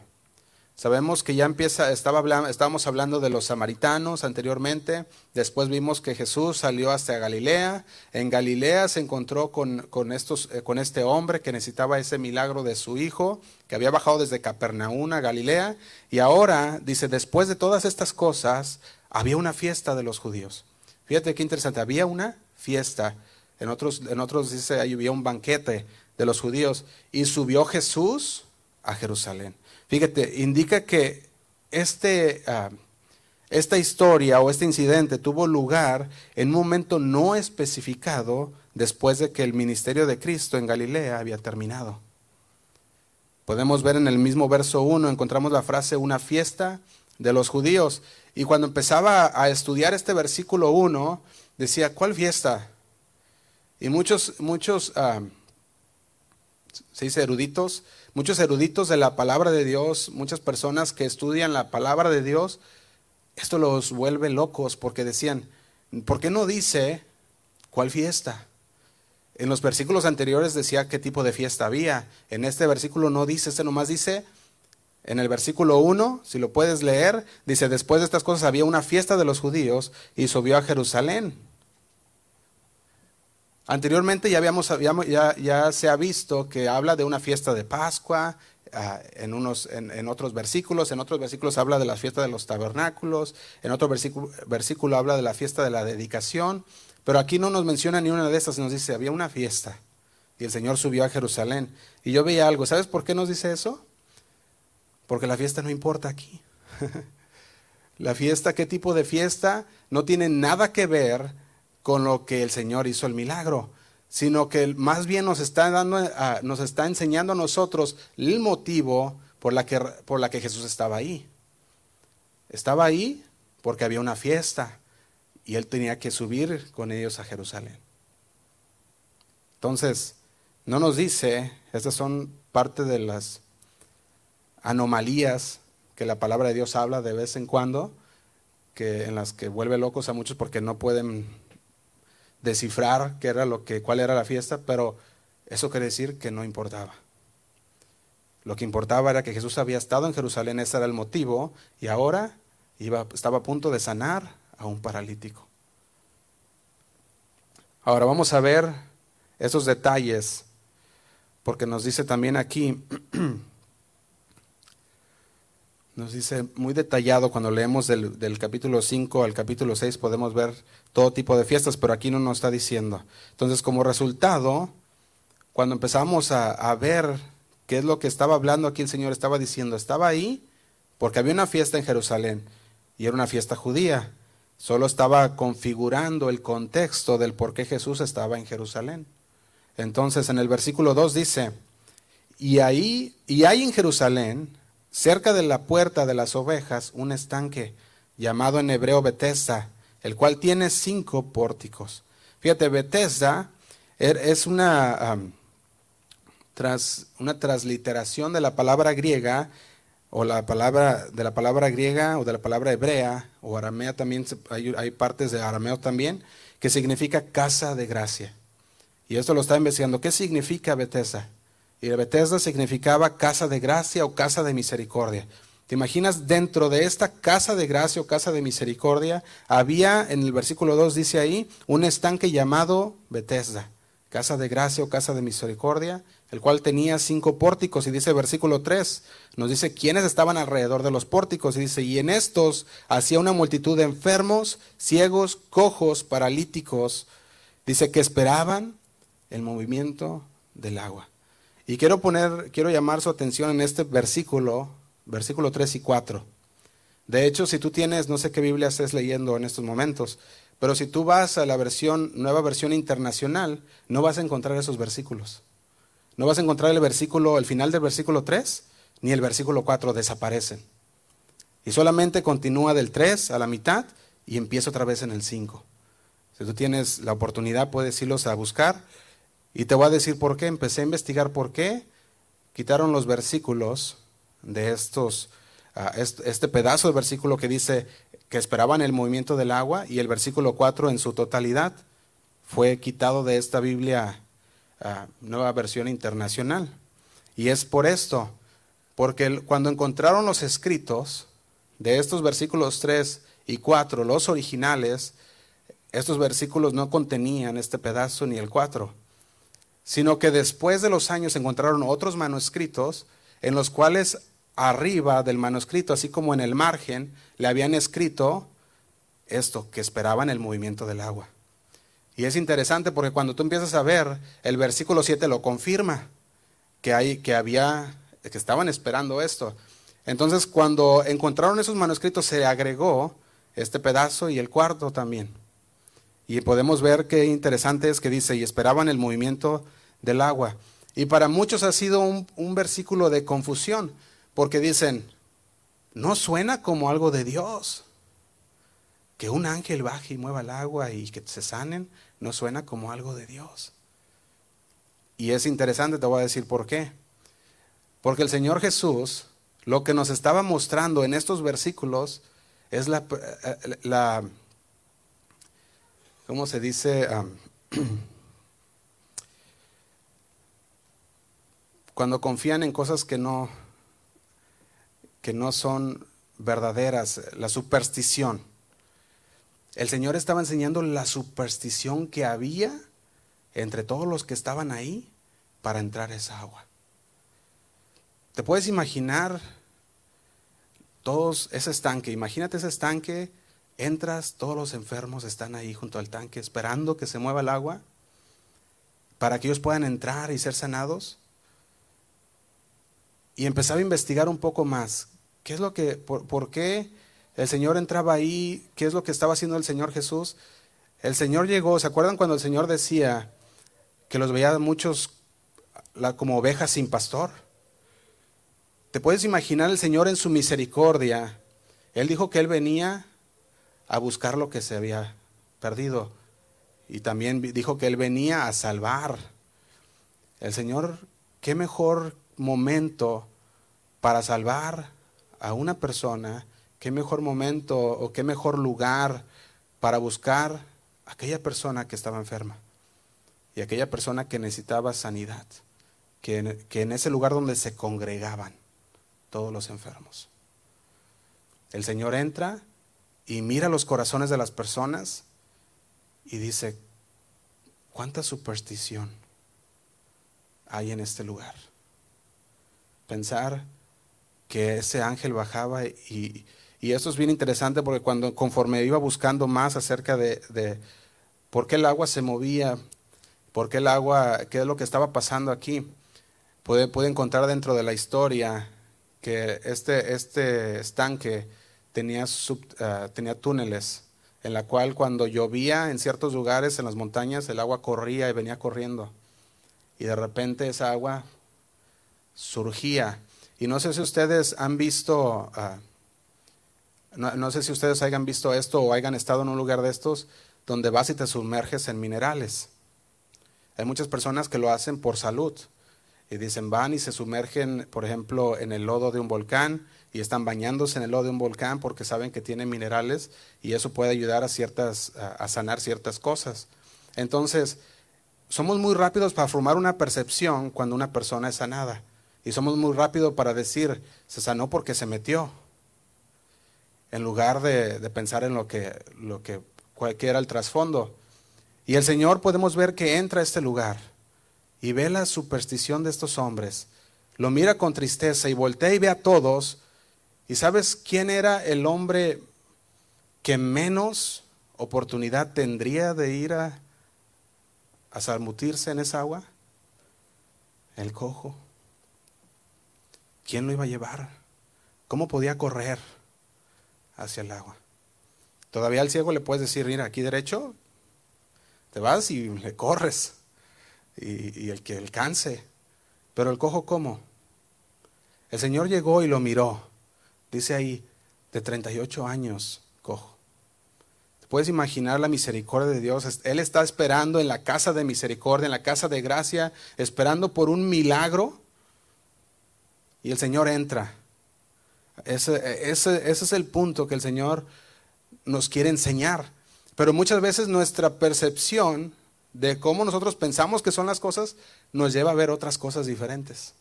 Sabemos que ya empieza, estaba hablando, estábamos hablando de los samaritanos anteriormente, después vimos que Jesús salió hasta Galilea, en Galilea se encontró eh, con este hombre que necesitaba ese milagro de su hijo, que había bajado desde Capernaum a Galilea, y ahora, dice, después de todas estas cosas, había una fiesta de los judíos. Fíjate qué interesante, había una fiesta, en otros, en otros dice, ahí había un banquete de los judíos, y subió Jesús, a Jerusalén. Fíjate, indica que este, ah, esta historia o este incidente tuvo lugar en un momento no especificado después de que el ministerio de Cristo en Galilea había terminado. Podemos ver en el mismo verso 1, encontramos la frase una fiesta de los judíos. Y cuando empezaba a estudiar este versículo 1, decía, ¿cuál fiesta? Y muchos, muchos, ah, se dice eruditos, Muchos eruditos de la palabra de Dios, muchas personas que estudian la palabra de Dios, esto los vuelve locos porque decían, ¿por qué no dice cuál fiesta? En los versículos anteriores decía qué tipo de fiesta había. En este versículo no dice, este nomás dice, en el versículo 1, si lo puedes leer, dice, después de estas cosas había una fiesta de los judíos y subió a Jerusalén. Anteriormente ya, habíamos, ya, se ha visto que habla de una fiesta de Pascua, ah, en, unos, en, otros versículos, en otros versículos habla de la fiesta de los tabernáculos, en otro versículo, versículo habla de la fiesta de la dedicación, pero aquí no nos menciona ni una de estas, nos dice, había una fiesta y el Señor subió a Jerusalén. Y yo veía algo, ¿sabes por qué nos dice eso? Porque la fiesta no importa aquí. la fiesta, ¿qué tipo de fiesta? No tiene nada que ver con lo que el Señor hizo el milagro, sino que más bien nos está, dando, nos está enseñando a nosotros el motivo por la, que, por la que Jesús estaba ahí. Estaba ahí porque había una fiesta y él tenía que subir con ellos a Jerusalén. Entonces, no nos dice, estas son parte de las anomalías que la palabra de Dios habla de vez en cuando, que en las que vuelve locos a muchos porque no pueden descifrar qué era lo que, cuál era la fiesta, pero eso quiere decir que no importaba. Lo que importaba era que Jesús había estado en Jerusalén, ese era el motivo, y ahora iba, estaba a punto de sanar a un paralítico. Ahora vamos a ver esos detalles, porque nos dice también aquí, nos dice muy detallado cuando leemos del, del, capítulo 5 al capítulo 6 podemos ver todo tipo de fiestas, pero aquí no nos está diciendo. Entonces, como resultado, cuando empezamos a, a ver qué es lo que estaba hablando aquí el Señor, estaba diciendo, estaba ahí porque había una fiesta en Jerusalén y era una fiesta judía. Solo estaba configurando el contexto del por qué Jesús estaba en Jerusalén. Entonces en el versículo 2 dice, y ahí, y hay en Jerusalén, cerca de la puerta de las ovejas, un estanque llamado en hebreo Bethesda, el cual tiene cinco pórticos. Fíjate, Bethesda er, es una, tras, una transliteración de la palabra griega o la palabra de la palabra griega o de la palabra hebrea o aramea también hay, hay, partes de arameo también que significa casa de gracia. Y esto lo está investigando. Qué significa Bethesda y Bethesda significaba casa de gracia o casa de misericordia. Te imaginas dentro de esta casa de gracia o casa de misericordia había en el versículo 2 dice ahí un estanque llamado Bethesda casa de gracia o casa de misericordia el cual tenía cinco pórticos, y dice versículo 3, nos dice quiénes estaban alrededor de los pórticos, y dice, y en estos hacía una multitud de enfermos, ciegos, cojos, paralíticos, dice que esperaban el movimiento del agua. Y quiero poner, quiero llamar su atención en este versículo, versículo 3 y 4. De hecho, si tú tienes, no sé qué Biblia estés leyendo en estos momentos, pero si tú vas a la nueva versión internacional, no vas a encontrar esos versículos. No vas a encontrar el versículo, el final del versículo 3, ni el versículo 4 desaparecen. Y solamente continúa del 3 a la mitad y empieza otra vez en el 5. Si tú tienes la oportunidad, puedes irlos a buscar. Y te voy a decir por qué. Empecé a investigar por qué quitaron los versículos de estos, uh, este pedazo de versículo que dice que esperaban el movimiento del agua y el versículo 4 en su totalidad fue quitado de esta Biblia nueva versión internacional. Y es por esto, porque cuando encontraron los escritos de estos versículos 3 y 4, los originales, estos versículos no contenían este pedazo ni el 4, sino que después de los años encontraron otros manuscritos en los cuales arriba del manuscrito, así como en el margen, le habían escrito esto, que esperaban el movimiento del agua. Y es interesante porque cuando tú empiezas a ver, el versículo 7 lo confirma, que, hay, que había, que estaban esperando esto. Entonces, cuando encontraron esos manuscritos, se agregó este pedazo y el cuarto también. Y podemos ver qué interesante es que dice, y esperaban el movimiento del agua. Y para muchos ha sido un, versículo de confusión, porque dicen, no suena como algo de Dios. Que un ángel baje y mueva el agua y que se sanen no suena como algo de Dios. Y es interesante, te voy a decir por qué. Porque el Señor Jesús lo que nos estaba mostrando en estos versículos es la, eh, la ¿cómo se dice? cuando confían en cosas que no, que no son verdaderas, la superstición. El Señor estaba enseñando la superstición que había entre todos los que estaban ahí para entrar esa agua. ¿Te puedes imaginar todos ese estanque? Imagínate ese estanque, entras, todos los enfermos están ahí junto al tanque esperando que se mueva el agua para que ellos puedan entrar y ser sanados. Y empezaba a investigar un poco más. ¿Qué es lo que, por, por qué el Señor entraba ahí, ¿qué es lo que estaba haciendo el Señor Jesús? El Señor llegó, ¿se acuerdan cuando el Señor decía que los veía muchos como ovejas sin pastor? ¿Te puedes imaginar el Señor en su misericordia? Él dijo que Él venía a buscar lo que se había perdido y también dijo que Él venía a salvar. El Señor, qué mejor momento para salvar a una persona qué mejor momento o qué mejor lugar para buscar a aquella persona que estaba enferma y aquella persona que necesitaba sanidad, que en, que en ese lugar donde se congregaban todos los enfermos. El Señor entra y mira los corazones de las personas y dice, ¿Cuánta superstición hay en este lugar? Pensar que ese ángel bajaba y, y esto es bien interesante porque cuando conforme iba buscando más acerca de, de por qué el agua se movía, por qué el agua, qué es lo que estaba pasando aquí, puede, puede encontrar dentro de la historia que este, este estanque tenía, ah, tenía túneles, en la cual cuando llovía en ciertos lugares, en las montañas, el agua corría y venía corriendo. Y de repente esa agua surgía. Y no sé si ustedes han visto, ah, no, sé si ustedes hayan visto esto o hayan estado en un lugar de estos donde vas y te sumerges en minerales. Hay muchas personas que lo hacen por salud. Y dicen, van y se sumergen, por ejemplo, en el lodo de un volcán y están bañándose en el lodo de un volcán porque saben que tiene minerales y eso puede ayudar a, ciertas, a sanar ciertas cosas. Entonces, somos muy rápidos para formar una percepción cuando una persona es sanada. Y somos muy rápidos para decir, se sanó porque se metió. En lugar de, pensar en lo que, lo que era el trasfondo. Y el Señor podemos ver que entra a este lugar y ve la superstición de estos hombres, lo mira con tristeza y voltea y ve a todos. ¿Y sabes quién era el hombre que menos oportunidad tendría de ir a, a salmutirse en esa agua? El cojo. ¿Quién lo iba a llevar? ¿Cómo podía correr hacia el agua? Todavía al ciego le puedes decir, mira, aquí derecho, te vas y le corres y, el que alcance. Pero el cojo, ¿cómo? El Señor llegó y lo miró. Dice ahí, de 38 años, cojo. ¿Te puedes imaginar la misericordia de Dios? Él está esperando en la casa de misericordia, en la casa de gracia, esperando por un milagro. Y el Señor entra. Ese, es el punto que el Señor nos quiere enseñar. Pero muchas veces nuestra percepción de cómo nosotros pensamos que son las cosas, nos lleva a ver otras cosas diferentes.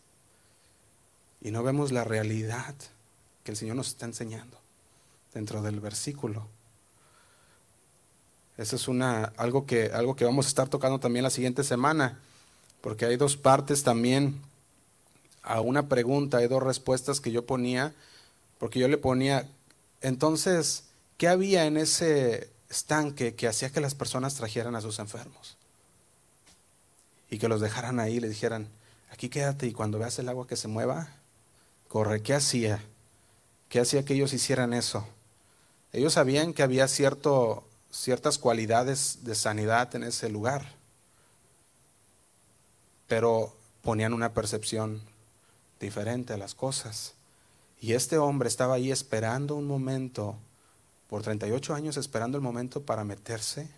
Y no vemos la realidad que el Señor nos está enseñando dentro del versículo. Eso es algo que vamos a estar tocando también la siguiente semana, porque hay dos partes también a una pregunta, hay dos respuestas que yo ponía, porque yo le ponía, entonces, ¿qué había en ese estanque que hacía que las personas trajeran a sus enfermos? y que los dejaran ahí le dijeran, aquí quédate y cuando veas el agua que se mueva, corre. ¿Qué hacía? ¿Qué hacía que ellos hicieran eso? Ellos sabían que había cierto, ciertas cualidades de sanidad en ese lugar, pero ponían una percepción diferente a las cosas. Y este hombre estaba ahí esperando un momento, por 38 años esperando el momento para meterse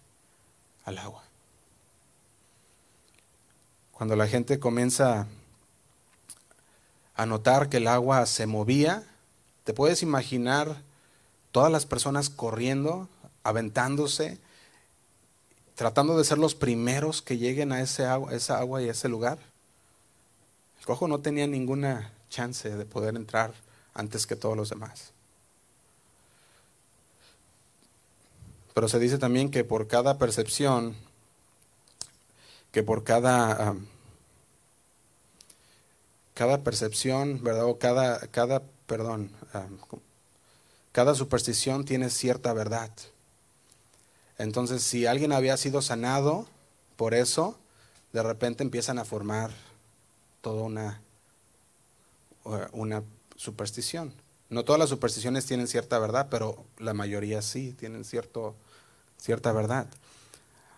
al agua. Cuando la gente comienza a notar que el agua se movía, te puedes imaginar todas las personas corriendo, aventándose, tratando de ser los primeros que lleguen a ese agua, esa agua y a ese lugar. El cojo no tenía ninguna chance de poder entrar antes que todos los demás. Pero se dice también que por cada percepción que por cada, cada percepción, ¿verdad? O cada, cada perdón, cada superstición tiene cierta verdad. Entonces, si alguien había sido sanado por eso, de repente empiezan a formar toda una, una superstición. No todas las supersticiones tienen cierta verdad, pero la mayoría sí tienen cierto, cierta verdad.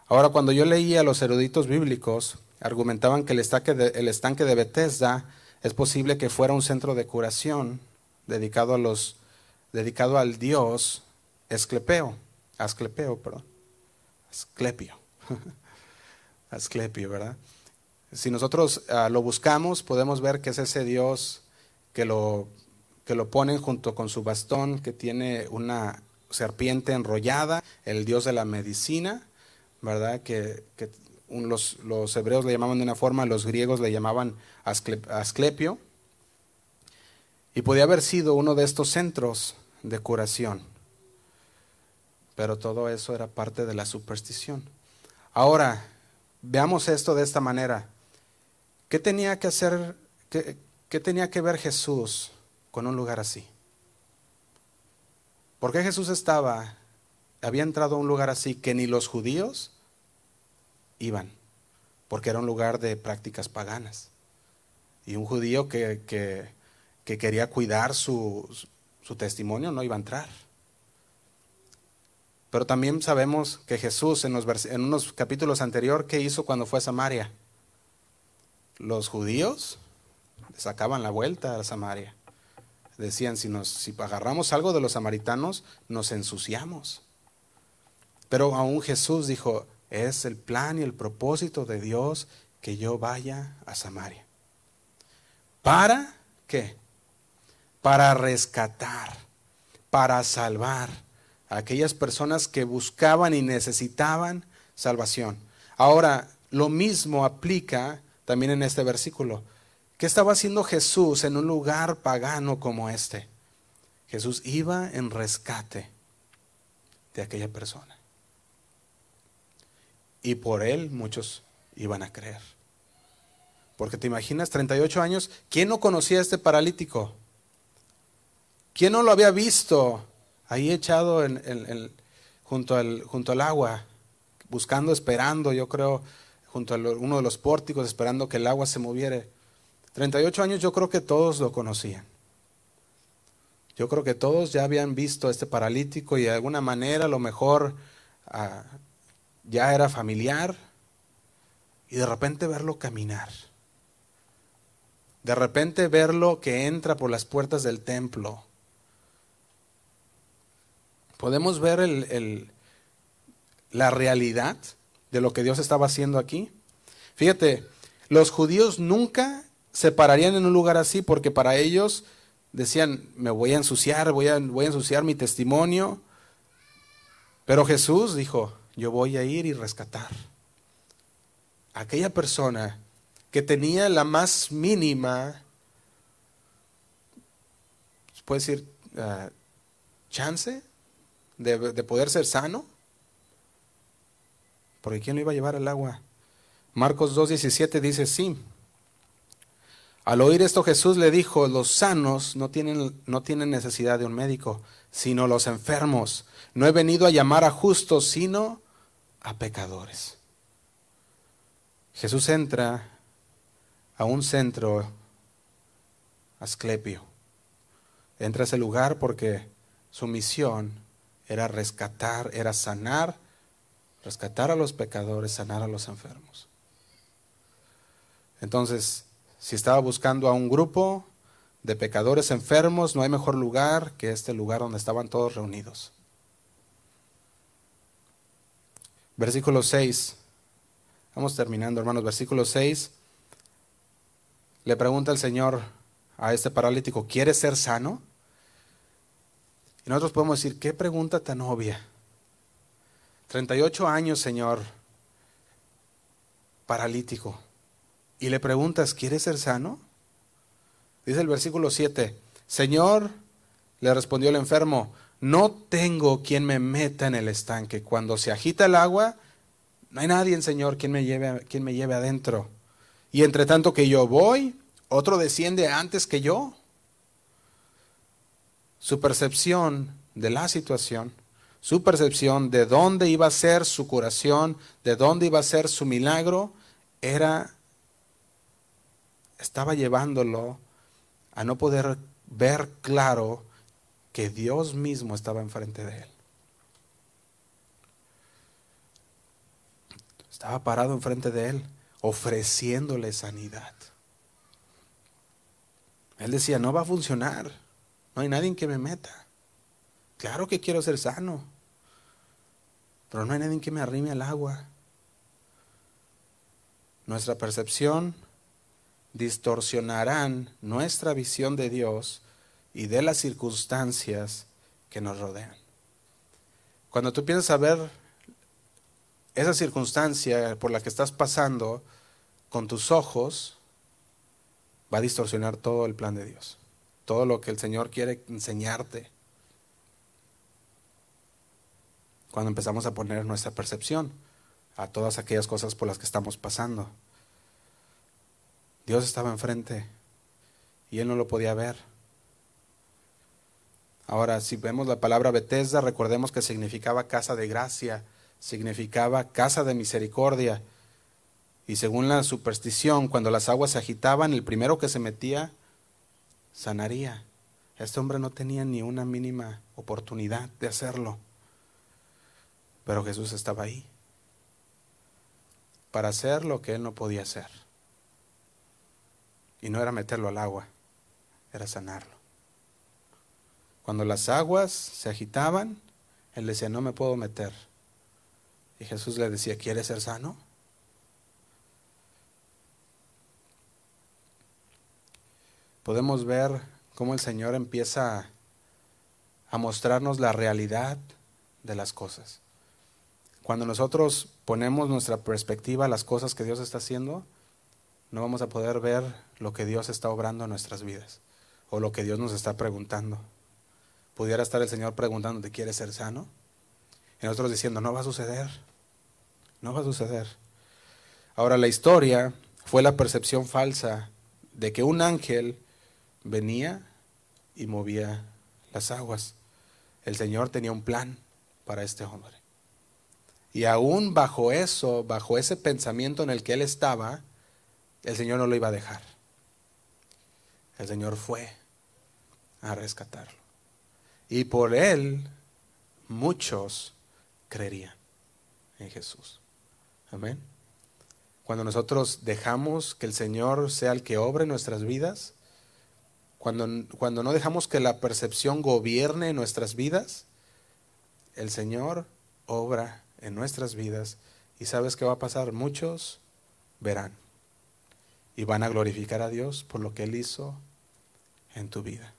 Ahora, cuando yo leía a los eruditos bíblicos, argumentaban que el estanque, de, el estanque de Bethesda es posible que fuera un centro de curación dedicado, a los, dedicado al dios Esclepeo, Asclepeo, perdón, Asclepio, Asclepio, ¿verdad? Si nosotros uh, lo buscamos, podemos ver que es ese dios que lo, que lo ponen junto con su bastón, que tiene una serpiente enrollada, el dios de la medicina, ¿verdad? Que, los, los, hebreos le llamaban de una forma, los griegos le llamaban Asclepio, y podía haber sido uno de estos centros de curación. Pero todo eso era parte de la superstición. Ahora, veamos esto de esta manera. ¿Qué tenía que hacer, qué, tenía que ver Jesús con un lugar así? ¿Por qué Jesús estaba, había entrado a un lugar así que ni los judíos iban? Porque era un lugar de prácticas paganas. Y un judío que, que, quería cuidar su, su testimonio no iba a entrar. Pero también sabemos que Jesús en, unos capítulos anteriores, ¿qué hizo cuando fue a Samaria? Los judíos sacaban la vuelta a Samaria. Decían, si, nos, si agarramos algo de los samaritanos, nos ensuciamos. Pero aún Jesús dijo, es el plan y el propósito de Dios que yo vaya a Samaria. ¿Para qué? Para rescatar, para salvar a aquellas personas que buscaban y necesitaban salvación. Ahora, lo mismo aplica también en este versículo. ¿Qué estaba haciendo Jesús en un lugar pagano como este? Jesús iba en rescate de aquella persona. Y por él muchos iban a creer. Porque te imaginas, 38 años, ¿quién no conocía a este paralítico? ¿Quién no lo había visto ahí echado junto, al, junto al agua, buscando, esperando, yo creo, junto a uno de los pórticos, esperando que el agua se moviera? 38 años yo creo que todos lo conocían. Yo creo que todos ya habían visto a este paralítico y de alguna manera a lo mejor ah, ya era familiar y de repente verlo caminar. De repente verlo que entra por las puertas del templo. Podemos ver el, la realidad de lo que Dios estaba haciendo aquí. Fíjate, los judíos nunca se pararían en un lugar así porque para ellos decían, me voy a ensuciar, voy a, voy a ensuciar mi testimonio. Pero Jesús dijo, yo voy a ir y rescatar aquella persona que tenía la más mínima, decir, ah, chance de, poder ser sano. Porque ¿quién lo iba a llevar al agua? Marcos 2.17 dice, sí, al oír esto Jesús le dijo, los sanos no tienen, no tienen necesidad de un médico, sino los enfermos. No he venido a llamar a justos, sino a pecadores. Jesús entra a un centro asclepio. Entra a ese lugar porque su misión era rescatar, era sanar, rescatar a los pecadores, sanar a los enfermos. Entonces, si estaba buscando a un grupo de pecadores enfermos, no hay mejor lugar que este lugar donde estaban todos reunidos. Versículo 6. Vamos terminando, hermanos. Versículo 6. Le pregunta el Señor a este paralítico, ¿quieres ser sano? Y nosotros podemos decir, qué pregunta tan obvia. 38 años, Señor, paralítico y le preguntas, ¿quieres ser sano? Dice el versículo 7, Señor, le respondió el enfermo, no tengo quien me meta en el estanque. Cuando se agita el agua, no hay nadie, Señor, quien me lleve, quien me lleve adentro. Y entre tanto que yo voy, otro desciende antes que yo. Su percepción de la situación, su percepción de dónde iba a ser su curación, de dónde iba a ser su milagro, era estaba llevándolo a no poder ver claro que Dios mismo estaba enfrente de él. Estaba parado enfrente de él, ofreciéndole sanidad. Él decía, no va a funcionar, no hay nadie que me meta. Claro que quiero ser sano, pero no hay nadie que me arrime al agua. Nuestra percepción distorsionarán nuestra visión de Dios y de las circunstancias que nos rodean. Cuando tú piensas ver esa circunstancia por la que estás pasando con tus ojos, va a distorsionar todo el plan de Dios, todo lo que el Señor quiere enseñarte. Cuando empezamos a poner nuestra percepción a todas aquellas cosas por las que estamos pasando. Dios estaba enfrente y él no lo podía ver. Ahora, si vemos la palabra Bethesda, recordemos que significaba casa de gracia, significaba casa de misericordia. Y según la superstición, cuando las aguas se agitaban, el primero que se metía sanaría. Este hombre no tenía ni una mínima oportunidad de hacerlo. Pero Jesús estaba ahí para hacer lo que él no podía hacer. Y no era meterlo al agua, era sanarlo. Cuando las aguas se agitaban, él decía, no me puedo meter. Y Jesús le decía, ¿quieres ser sano? Podemos ver cómo el Señor empieza a mostrarnos la realidad de las cosas. Cuando nosotros ponemos nuestra perspectiva a las cosas que Dios está haciendo, no vamos a poder ver lo que Dios está obrando en nuestras vidas o lo que Dios nos está preguntando pudiera estar el Señor preguntando, ¿te quieres ser sano? Y nosotros diciendo, no va a suceder, no va a suceder. Ahora la historia fue la percepción falsa de que un ángel venía y movía las aguas. El Señor tenía un plan para este hombre. Y aún bajo eso, bajo ese pensamiento en el que él estaba, el Señor no lo iba a dejar. El Señor fue a rescatarlo. Y por él muchos creerían en Jesús. Amén. Cuando nosotros dejamos que el Señor sea el que obre nuestras vidas, cuando, cuando no dejamos que la percepción gobierne nuestras vidas, el Señor obra en nuestras vidas y sabes qué va a pasar, muchos verán y van a glorificar a Dios por lo que Él hizo en tu vida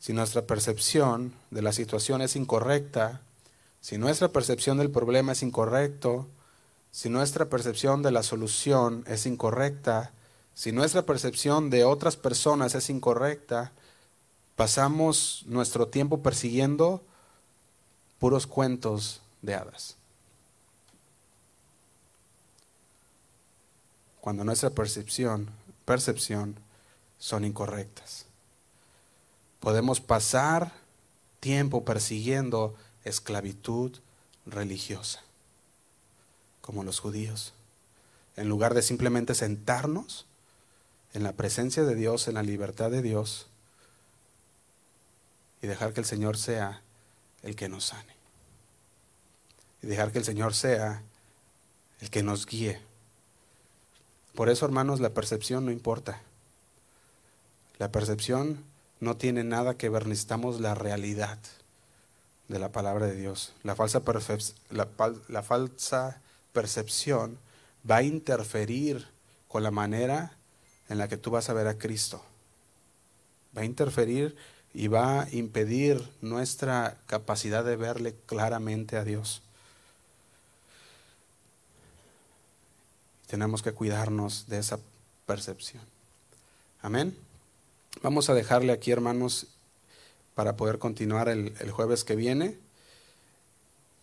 si nuestra percepción de la situación es incorrecta, si nuestra percepción del problema es incorrecto, si nuestra percepción de la solución es incorrecta, si nuestra percepción de otras personas es incorrecta, pasamos nuestro tiempo persiguiendo puros cuentos de hadas. Cuando nuestra percepción, percepción son incorrectas. Podemos pasar tiempo persiguiendo esclavitud religiosa, como los judíos, en lugar de simplemente sentarnos en la presencia de Dios, en la libertad de Dios, y dejar que el Señor sea el que nos sane. Y dejar que el Señor sea el que nos guíe. Por eso, hermanos, la percepción no importa. La percepción no tiene nada que ver, necesitamos la realidad de la palabra de Dios. La falsa, la, falsa percepción va a interferir con la manera en la que tú vas a ver a Cristo. Va a interferir y va a impedir nuestra capacidad de verle claramente a Dios. Tenemos que cuidarnos de esa percepción. Amén. Vamos a dejarle aquí, hermanos, para poder continuar el, jueves que viene.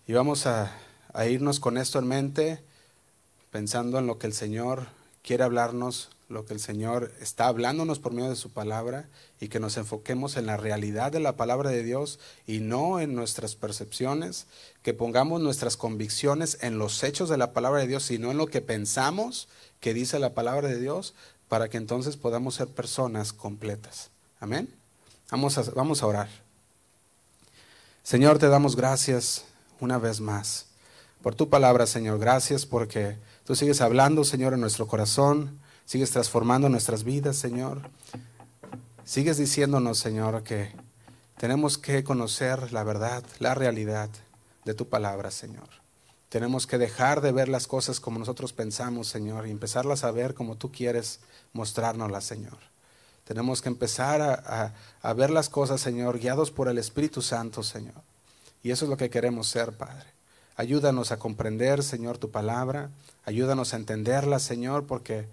Y vamos a, a irnos con esto en mente, pensando en lo que el Señor quiere hablarnos, lo que el Señor está hablándonos por medio de su palabra y que nos enfoquemos en la realidad de la palabra de Dios y no en nuestras percepciones, que pongamos nuestras convicciones en los hechos de la palabra de Dios, sino en lo que pensamos que dice la palabra de Dios, para que entonces podamos ser personas completas. Amén. Vamos a, vamos a orar. Señor, te damos gracias una vez más por tu palabra, Señor. Gracias porque tú sigues hablando, Señor, en nuestro corazón, sigues transformando nuestras vidas, Señor. Sigues diciéndonos, Señor, que tenemos que conocer la verdad, la realidad de tu palabra, Señor. Tenemos que dejar de ver las cosas como nosotros pensamos, Señor, y empezarlas a ver como tú quieres mostrárnoslas, Señor. Tenemos que empezar a, a, ver las cosas, Señor, guiados por el Espíritu Santo, Señor. Y eso es lo que queremos ser, Padre. Ayúdanos a comprender, Señor, tu palabra. Ayúdanos a entenderla, Señor, porque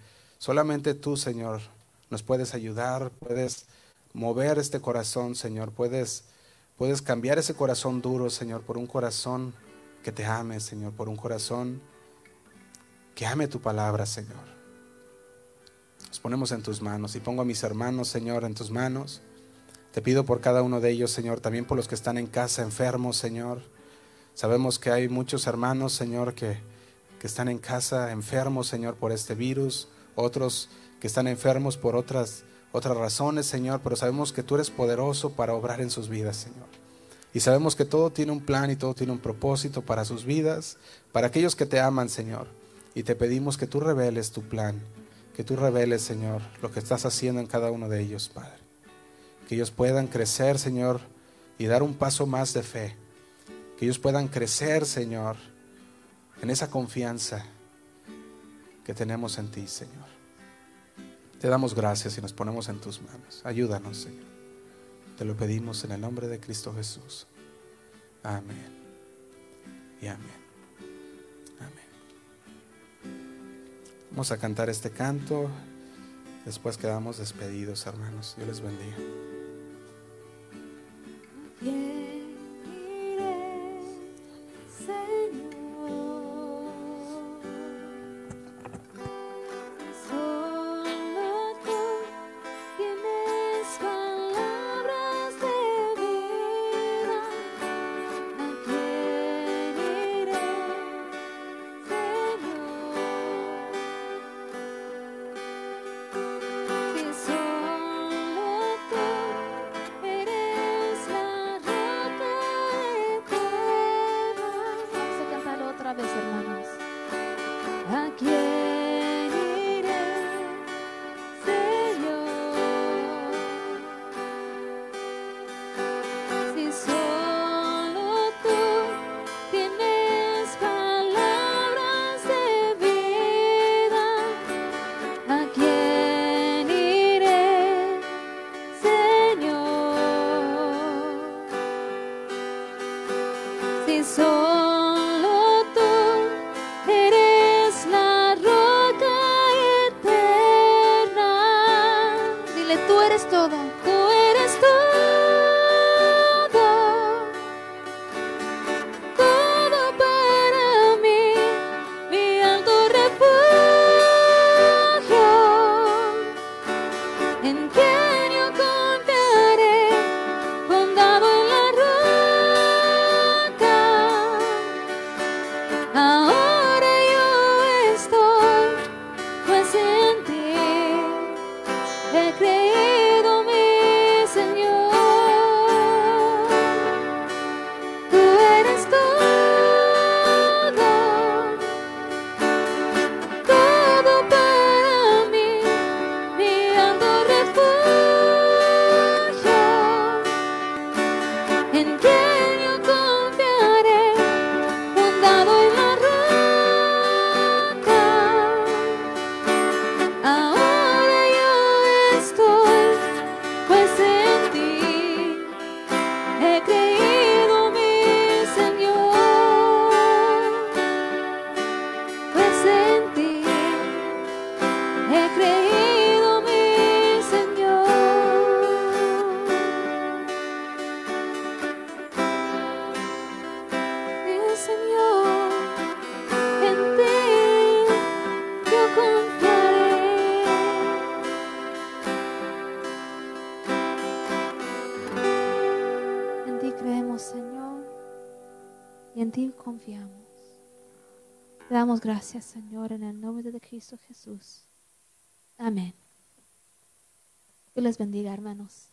solamente tú, Señor, nos puedes ayudar, puedes mover este corazón, Señor, puedes, puedes cambiar ese corazón duro, Señor, por un corazón que te ame, Señor, por un corazón que ame tu palabra, Señor. Nos ponemos en tus manos y pongo a mis hermanos, Señor, en tus manos. Te pido por cada uno de ellos, Señor, también por los que están en casa enfermos, Señor. Sabemos que hay muchos hermanos, Señor, que, que están en casa enfermos, Señor, por este virus, otros que están enfermos por otras, otras razones, Señor, pero sabemos que tú eres poderoso para obrar en sus vidas, Señor. Y sabemos que todo tiene un plan y todo tiene un propósito para sus vidas, para aquellos que te aman, Señor. Y te pedimos que tú reveles tu plan, que tú reveles, Señor, lo que estás haciendo en cada uno de ellos, Padre. Que ellos puedan crecer, Señor, y dar un paso más de fe que ellos puedan crecer, Señor, en esa confianza que tenemos en ti, Señor. Te damos gracias y nos ponemos en tus manos. Ayúdanos, Señor. Te lo pedimos en el nombre de Cristo Jesús. Amén. Y amén. Amén. Vamos a cantar este canto. Después quedamos despedidos, hermanos. Dios les bendiga. Gracias, Señor, en el nombre de Cristo Jesús. Amén. Dios les bendiga, hermanos.